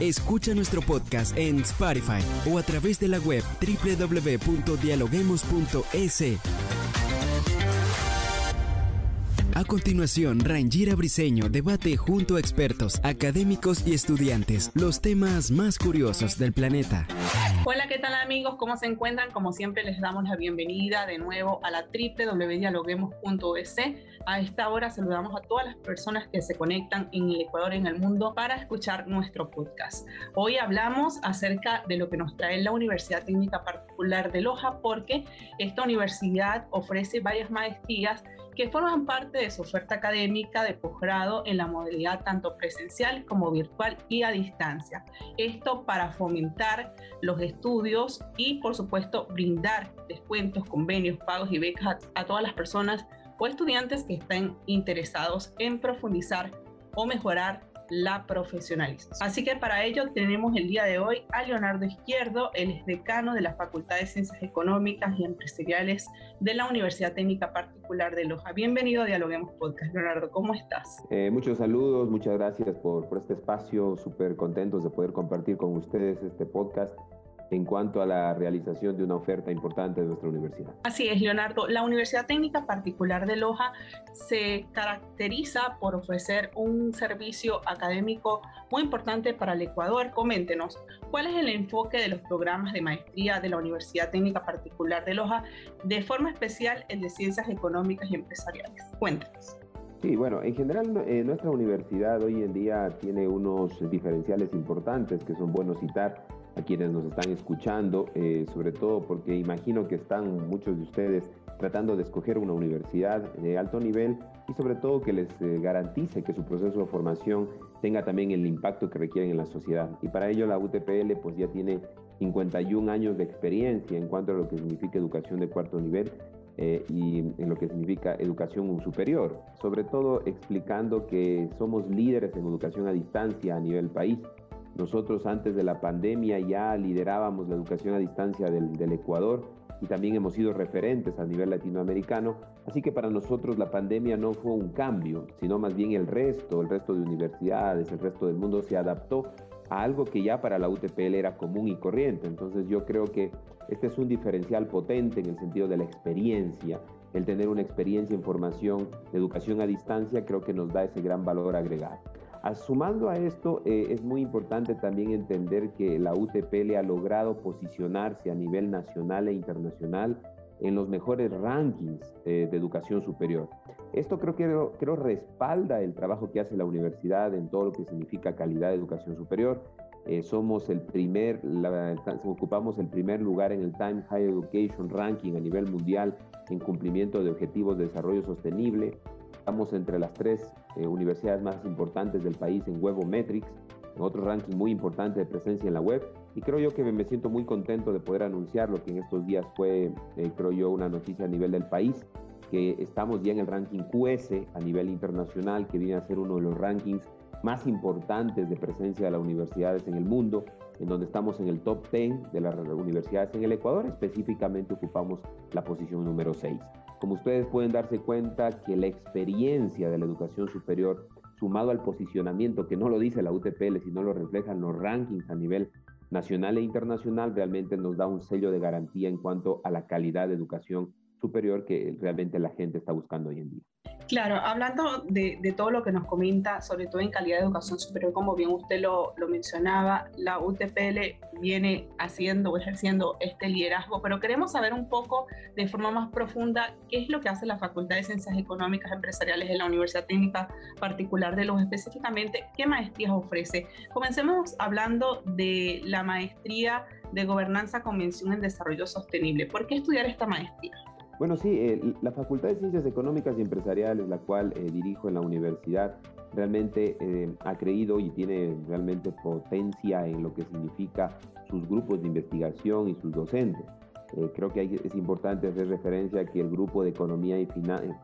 Escucha nuestro podcast en Spotify o a través de la web www.dialoguemos.es. A continuación, Rangira Briseño debate junto a expertos, académicos y estudiantes los temas más curiosos del planeta. Hola, ¿qué tal amigos? ¿Cómo se encuentran? Como siempre les damos la bienvenida de nuevo a la www.dialoguemos.es. A esta hora saludamos a todas las personas que se conectan en el Ecuador en el mundo para escuchar nuestro podcast. Hoy hablamos acerca de lo que nos trae la Universidad Técnica Particular de Loja porque esta universidad ofrece varias maestrías que forman parte de su oferta académica de posgrado en la modalidad tanto presencial como virtual y a distancia. Esto para fomentar los estudios y, por supuesto, brindar descuentos, convenios, pagos y becas a, todas las personas o estudiantes que estén interesados en profundizar o mejorar la profesionalización. Así que para ello tenemos el día de hoy a Leonardo Izquierdo, el decano de la Facultad de Ciencias Económicas y Empresariales de la Universidad Técnica Particular de Loja. Bienvenido a Dialoguemos Podcast. Leonardo, ¿cómo estás? Eh, muchos saludos, muchas gracias por, por este espacio, súper contentos de poder compartir con ustedes este podcast en cuanto a la realización de una oferta importante de nuestra universidad. Así es, Leonardo. La Universidad Técnica Particular de Loja se caracteriza por ofrecer un servicio académico muy importante para el Ecuador. Coméntenos, ¿cuál es el enfoque de los programas de maestría de la Universidad Técnica Particular de Loja, de forma especial el de Ciencias Económicas y Empresariales? Cuéntenos. Sí, bueno, en general eh, nuestra universidad hoy en día tiene unos diferenciales importantes que son buenos citar a quienes nos están escuchando, eh, sobre todo porque imagino que están muchos de ustedes tratando de escoger una universidad de alto nivel y sobre todo que les eh, garantice que su proceso de formación tenga también el impacto que requieren en la sociedad. Y para ello la UTPL pues ya tiene 51 años de experiencia en cuanto a lo que significa educación de cuarto nivel eh, y en lo que significa educación superior, sobre todo explicando que somos líderes en educación a distancia a nivel país nosotros antes de la pandemia ya liderábamos la educación a distancia del, Ecuador y también hemos sido referentes a nivel latinoamericano. Así que para nosotros la pandemia no fue un cambio, sino más bien el resto, el resto de universidades, el resto del mundo se adaptó a algo que ya para la UTPL era común y corriente. Entonces yo creo que este es un diferencial potente en el sentido de la experiencia. El tener una experiencia en formación educación a distancia creo que nos da ese gran valor agregado. Sumando a esto, eh, es muy importante también entender que la UTPL ha logrado posicionarse a nivel nacional e internacional en los mejores rankings eh, de educación superior. Esto creo que creo respalda el trabajo que hace la universidad en todo lo que significa calidad de educación superior. Eh, somos el primer, ocupamos el primer lugar en el Time Higher Education Ranking a nivel mundial en cumplimiento de objetivos de desarrollo sostenible. Estamos entre las tres eh, universidades más importantes del país en Webometrics, en otro ranking muy importante de presencia en la web. Y creo yo que me siento muy contento de poder anunciar lo que en estos días fue, eh, creo yo, una noticia a nivel del país, que estamos ya en el ranking QS a nivel internacional, que viene a ser uno de los rankings más importantes de presencia de las universidades en el mundo, en donde estamos en el top 10 de las universidades en el Ecuador, específicamente ocupamos la posición número 6. Como ustedes pueden darse cuenta que la experiencia de la educación superior, sumado al posicionamiento, que no lo dice la UTPL, sino lo reflejan los rankings a nivel nacional e internacional, realmente nos da un sello de garantía en cuanto a la calidad de educación superior que realmente la gente está buscando hoy en día. Claro, hablando de, todo lo que nos comenta, sobre todo en calidad de educación superior, como bien usted lo, mencionaba, la UTPL viene haciendo o ejerciendo este liderazgo, pero queremos saber un poco de forma más profunda qué es lo que hace la Facultad de Ciencias Económicas Empresariales de la Universidad Técnica Particular de los específicamente qué maestrías ofrece. Comencemos hablando de la maestría de Gobernanza, Convención en Desarrollo Sostenible. ¿Por qué estudiar esta maestría? Bueno, sí, eh, la Facultad de Ciencias Económicas y Empresariales, la cual eh, dirijo en la universidad, realmente eh, ha creído y tiene realmente potencia en lo que significa sus grupos de investigación y sus docentes. Creo que es importante hacer referencia a que el grupo de Economía, y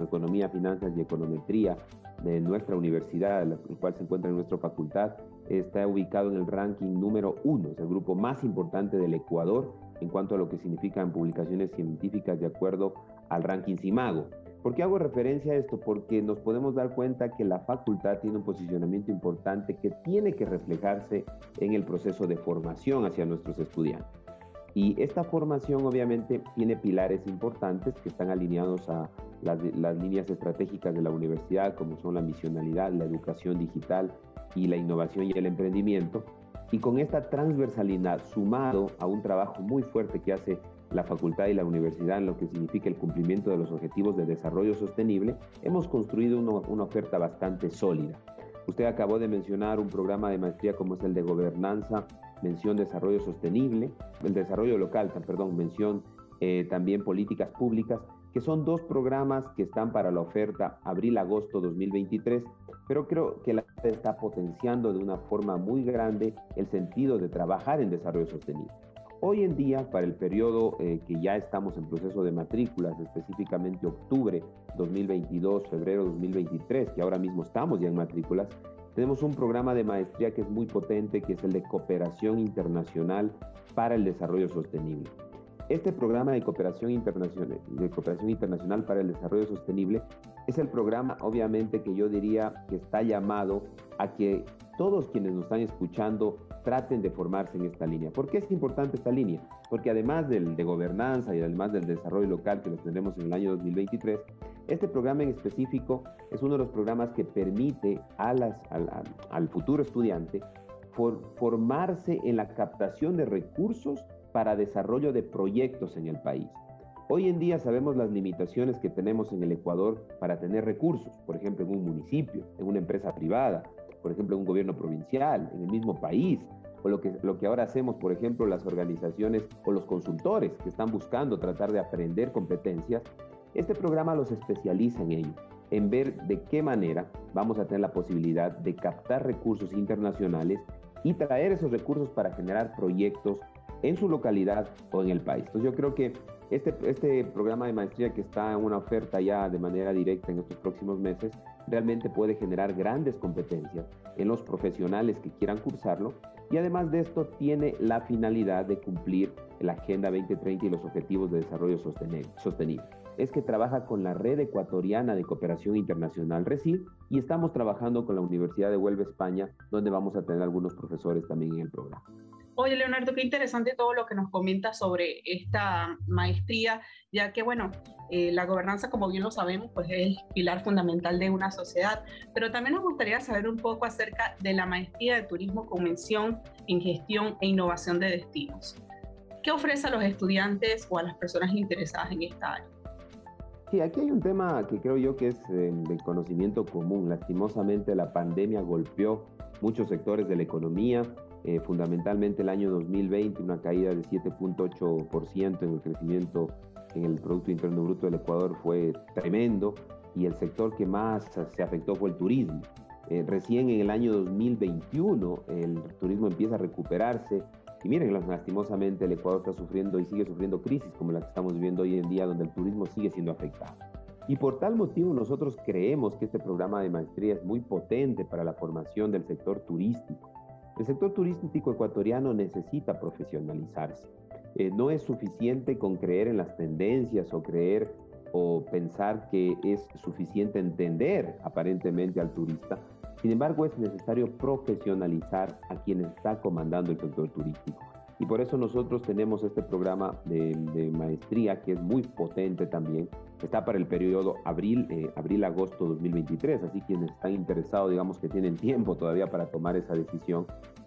Economía, Finanzas y Econometría de nuestra universidad, el cual se encuentra en nuestra facultad, está ubicado en el ranking número uno, es el grupo más importante del Ecuador en cuanto a lo que significan publicaciones científicas de acuerdo al ranking CIMAGO. ¿Por qué hago referencia a esto? Porque nos podemos dar cuenta que la facultad tiene un posicionamiento importante que tiene que reflejarse en el proceso de formación hacia nuestros estudiantes. Y esta formación obviamente tiene pilares importantes que están alineados a las, líneas estratégicas de la universidad, como son la misionalidad, la educación digital y la innovación y el emprendimiento. Y con esta transversalidad, sumado a un trabajo muy fuerte que hace la facultad y la universidad en lo que significa el cumplimiento de los objetivos de desarrollo sostenible, hemos construido una oferta bastante sólida. Usted acabó de mencionar un programa de maestría como es el de gobernanza, mención desarrollo sostenible, el desarrollo local, perdón, mención eh, también políticas públicas, que son dos programas que están para la oferta abril-agosto 2023, pero creo que la está potenciando de una forma muy grande el sentido de trabajar en desarrollo sostenible. Hoy en día, para el periodo eh, que ya estamos en proceso de matrículas, específicamente octubre 2022, febrero 2023, que ahora mismo estamos ya en matrículas, tenemos un programa de maestría que es muy potente, que es el de cooperación internacional para el desarrollo sostenible. Este programa de cooperación internacional, para el desarrollo sostenible es el programa, obviamente, que yo diría que está llamado a que todos quienes nos están escuchando traten de formarse en esta línea. ¿Por qué es importante esta línea? Porque además del, de gobernanza y además del desarrollo local que lo tendremos en el año 2023, este programa en específico es uno de los programas que permite al, futuro estudiante formarse en la captación de recursos para desarrollo de proyectos en el país. Hoy en día sabemos las limitaciones que tenemos en el Ecuador para tener recursos, por ejemplo, en un municipio, en una empresa privada, por ejemplo, en un gobierno provincial, en el mismo país, o lo que, lo que ahora hacemos, por ejemplo, las organizaciones o los consultores que están buscando tratar de aprender competencias, este programa los especializa en ello, en ver de qué manera vamos a tener la posibilidad de captar recursos internacionales y traer esos recursos para generar proyectos en su localidad o en el país. Entonces yo creo que este, este programa de maestría que está en una oferta ya de manera directa en estos próximos meses realmente puede generar grandes competencias en los profesionales que quieran cursarlo y además de esto tiene la finalidad de cumplir la Agenda 2030 y los Objetivos de Desarrollo Sostenible. Es que trabaja con la Red Ecuatoriana de Cooperación Internacional RECID y estamos trabajando con la Universidad de Huelva, España, donde vamos a tener algunos profesores también en el programa. Oye, Leonardo, qué interesante todo lo que nos comenta sobre esta maestría, ya que, bueno, eh, la gobernanza, como bien lo sabemos, pues es el pilar fundamental de una sociedad, pero también nos gustaría saber un poco acerca de la maestría de turismo con mención en gestión e innovación de destinos. ¿Qué ofrece a los estudiantes o a las personas interesadas en esta área? Sí, aquí hay un tema que creo yo que es eh, de conocimiento común. Lastimosamente la pandemia golpeó muchos sectores de la economía, eh, fundamentalmente el año 2020, una caída de 7.8% en el crecimiento en el Producto Interno Bruto del Ecuador fue tremendo y el sector que más se afectó fue el turismo. Eh, recién en el año 2021 el turismo empieza a recuperarse y miren, lastimosamente el Ecuador está sufriendo y sigue sufriendo crisis como la que estamos viviendo hoy en día donde el turismo sigue siendo afectado. Y por tal motivo nosotros creemos que este programa de maestría es muy potente para la formación del sector turístico. El sector turístico ecuatoriano necesita profesionalizarse. Eh, no es suficiente con creer en las tendencias o creer o pensar que es suficiente entender aparentemente al turista. Sin embargo, es necesario profesionalizar a quien está comandando el sector turístico. Y por eso nosotros tenemos este programa de, maestría que es muy potente también. Está para el periodo abril, eh, abril-agosto 2023, así quienes están interesados, digamos que tienen tiempo todavía para tomar esa decisión.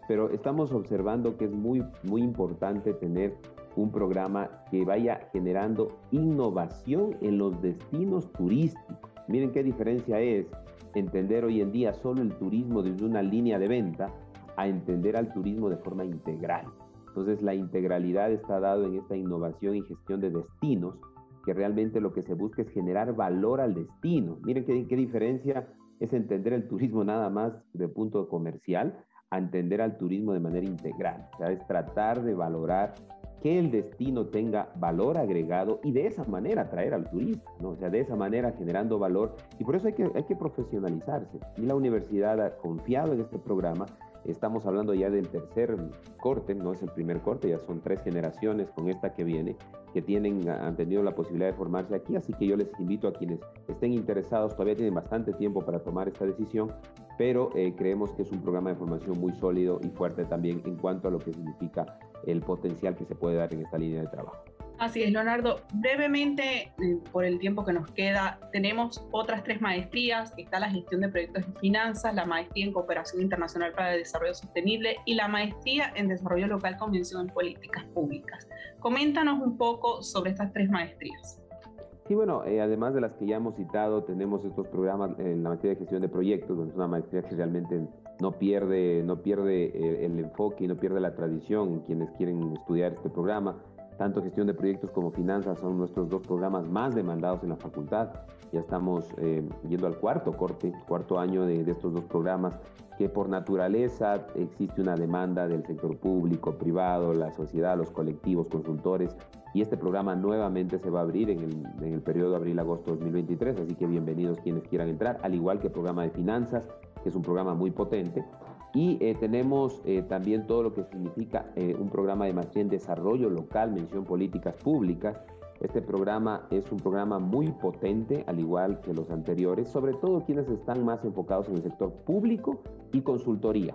Pero estamos observando que es muy, muy importante tener un programa que vaya generando innovación en los destinos turísticos. Miren qué diferencia es entender hoy en día solo el turismo desde una línea de venta a entender al turismo de forma integral. Entonces la integralidad está dado en esta innovación y gestión de destinos, que realmente lo que se busca es generar valor al destino. Miren qué, qué diferencia es entender el turismo nada más de punto comercial a entender al turismo de manera integral. O sea, es tratar de valorar que el destino tenga valor agregado y de esa manera atraer al turista, ¿no? O sea, de esa manera generando valor y por eso hay que, hay que profesionalizarse. Y la universidad ha confiado en este programa Estamos hablando ya del tercer corte, no es el primer corte, ya son tres generaciones con esta que viene, que tienen, han tenido la posibilidad de formarse aquí, así que yo les invito a quienes estén interesados, todavía tienen bastante tiempo para tomar esta decisión, pero eh, creemos que es un programa de formación muy sólido y fuerte también en cuanto a lo que significa el potencial que se puede dar en esta línea de trabajo. Así es, Leonardo. Brevemente, eh, por el tiempo que nos queda, tenemos otras tres maestrías. Está la gestión de proyectos de finanzas, la maestría en cooperación internacional para el desarrollo sostenible y la maestría en desarrollo local con mención en políticas públicas. Coméntanos un poco sobre estas tres maestrías. Sí, bueno, eh, además de las que ya hemos citado, tenemos estos programas en la materia de gestión de proyectos, donde es una maestría que realmente no pierde, no pierde eh, el enfoque y no pierde la tradición quienes quieren estudiar este programa. Tanto gestión de proyectos como finanzas son nuestros dos programas más demandados en la facultad. Ya estamos eh, yendo al cuarto corte, cuarto año de, estos dos programas, que por naturaleza existe una demanda del sector público, privado, la sociedad, los colectivos, consultores. Y este programa nuevamente se va a abrir en el, en el periodo abril-agosto 2023, así que bienvenidos quienes quieran entrar, al igual que el programa de finanzas, que es un programa muy potente. Y eh, tenemos eh, también todo lo que significa eh, un programa de maestría en desarrollo local, mención políticas públicas. Este programa es un programa muy potente, al igual que los anteriores, sobre todo quienes están más enfocados en el sector público y consultoría.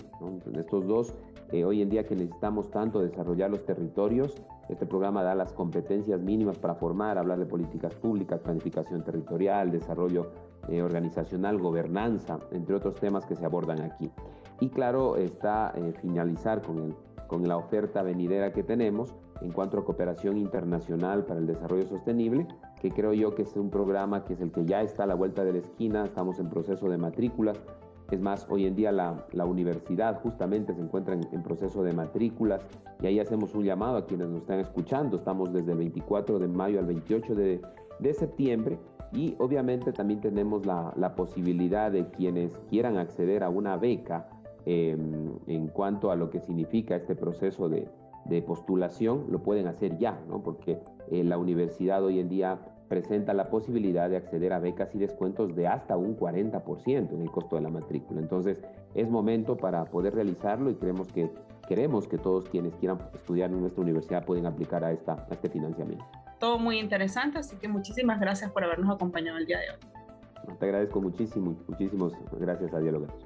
estos dos, hoy en día que necesitamos tanto desarrollar los territorios, este programa da las competencias mínimas para formar, hablar de políticas públicas, planificación territorial, desarrollo organizacional, gobernanza, entre otros temas que se abordan aquí. Y claro, está eh, finalizar con, el, con la oferta venidera que tenemos en cuanto a cooperación internacional para el desarrollo sostenible, que creo yo que es un programa que es el que ya está a la vuelta de la esquina, estamos en proceso de matrículas. Es más, hoy en día la, la universidad justamente se encuentra en, proceso de matrículas y ahí hacemos un llamado a quienes nos están escuchando. Estamos desde el 24 de mayo al 28 de, de septiembre y obviamente también tenemos la, la posibilidad de quienes quieran acceder a una beca Em, en cuanto a lo que significa este proceso de, postulación, lo pueden hacer ya, ¿no? porque eh, la universidad hoy en día presenta la posibilidad de acceder a becas y descuentos de hasta un 40% en el costo de la matrícula. Entonces, es momento para poder realizarlo y creemos que queremos que todos quienes quieran estudiar en nuestra universidad pueden aplicar a, esta, a este financiamiento. Todo muy interesante, así que muchísimas gracias por habernos acompañado el día de hoy. Te agradezco muchísimo, muchísimas gracias a Dialogar.